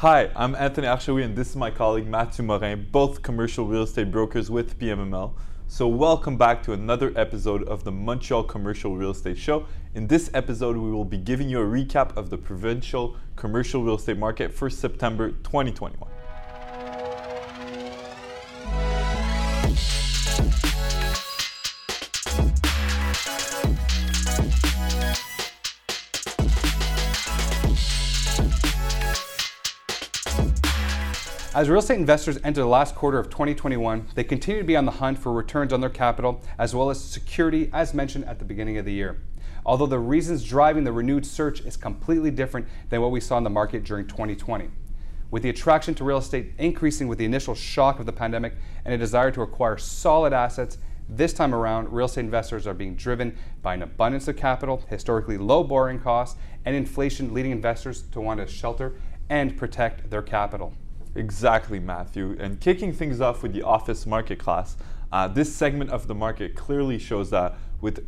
Hi, I'm Anthony Archaoui, and this is my colleague Mathieu Morin, both commercial real estate brokers with PMML. So, welcome back to another episode of the Montreal Commercial Real Estate Show. In this episode, we will be giving you a recap of the provincial commercial real estate market for September 2021. As real estate investors enter the last quarter of 2021, they continue to be on the hunt for returns on their capital as well as security, as mentioned at the beginning of the year. Although the reasons driving the renewed search is completely different than what we saw in the market during 2020. With the attraction to real estate increasing with the initial shock of the pandemic and a desire to acquire solid assets, this time around, real estate investors are being driven by an abundance of capital, historically low borrowing costs, and inflation leading investors to want to shelter and protect their capital. Exactly, Matthew. And kicking things off with the office market class, uh, this segment of the market clearly shows that with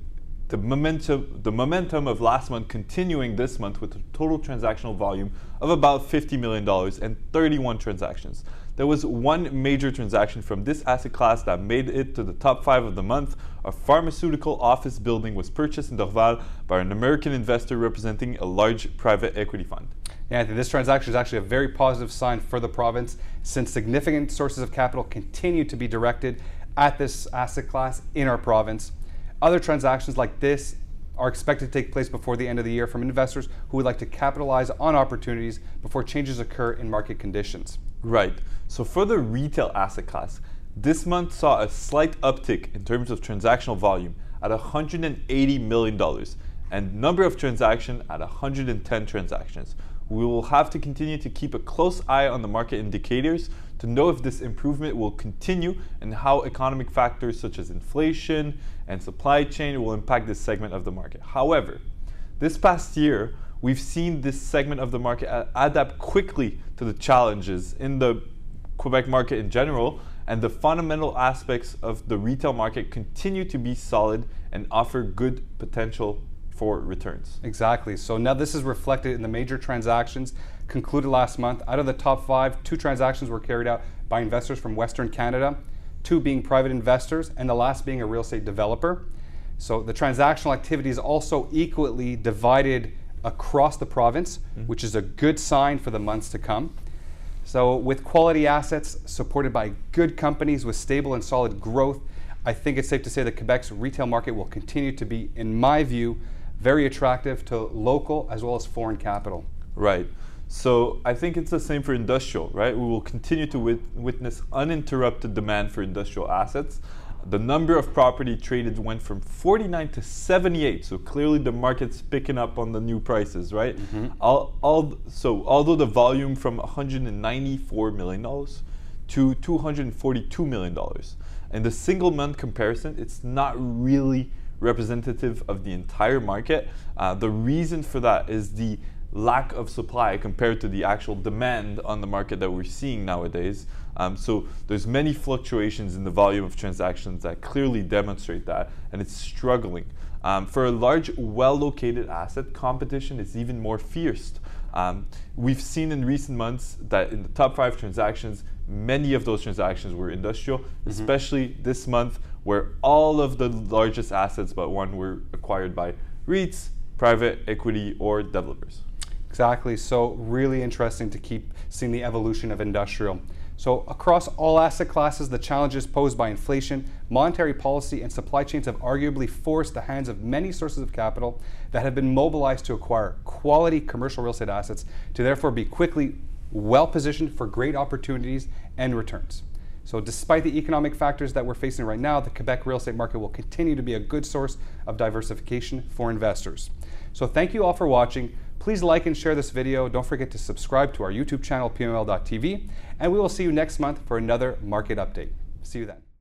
the momentum, the momentum of last month continuing this month with a total transactional volume of about $50 million and 31 transactions. There was one major transaction from this asset class that made it to the top five of the month. A pharmaceutical office building was purchased in Dorval by an American investor representing a large private equity fund. Anthony, this transaction is actually a very positive sign for the province since significant sources of capital continue to be directed at this asset class in our province. Other transactions like this are expected to take place before the end of the year from investors who would like to capitalize on opportunities before changes occur in market conditions. Right. So for the retail asset class, this month saw a slight uptick in terms of transactional volume at $180 million and number of transactions at 110 transactions, we will have to continue to keep a close eye on the market indicators to know if this improvement will continue and how economic factors such as inflation and supply chain will impact this segment of the market. However, this past year, we've seen this segment of the market adapt quickly to the challenges in the Quebec market in general, and the fundamental aspects of the retail market continue to be solid and offer good potential for returns. Exactly. So now this is reflected in the major transactions concluded last month. Out of the top five, two transactions were carried out by investors from Western Canada, two being private investors, and the last being a real estate developer. So the transactional activity is also equally divided across the province, mm-hmm. which is a good sign for the months to come. So, with quality assets supported by good companies with stable and solid growth, I think it's safe to say that Quebec's retail market will continue to be, in my view, very attractive to local as well as foreign capital. Right. So I think it's the same for industrial, right? We will continue to wit- witness uninterrupted demand for industrial assets. The number of property traded went from 49 to 78. So clearly the market's picking up on the new prices, right? Mm-hmm. All, all, so although the volume from 194 million dollars to 242 million dollars, in the single month comparison, it's not really representative of the entire market. Uh, the reason for that is the lack of supply compared to the actual demand on the market that we're seeing nowadays. Um, so there's many fluctuations in the volume of transactions that clearly demonstrate that, and it's struggling. Um, for a large, well-located asset, competition is even more fierce. Um, we've seen in recent months that in the top five transactions, many of those transactions were industrial, mm-hmm. especially this month where all of the largest assets but one were acquired by REITs, private equity, or developers. Exactly. So, really interesting to keep seeing the evolution of industrial. So, across all asset classes, the challenges posed by inflation, monetary policy, and supply chains have arguably forced the hands of many sources of capital that have been mobilized to acquire quality commercial real estate assets to therefore be quickly well positioned for great opportunities and returns. So, despite the economic factors that we're facing right now, the Quebec real estate market will continue to be a good source of diversification for investors. So, thank you all for watching. Please like and share this video. Don't forget to subscribe to our YouTube channel, pml.tv, and we will see you next month for another market update. See you then.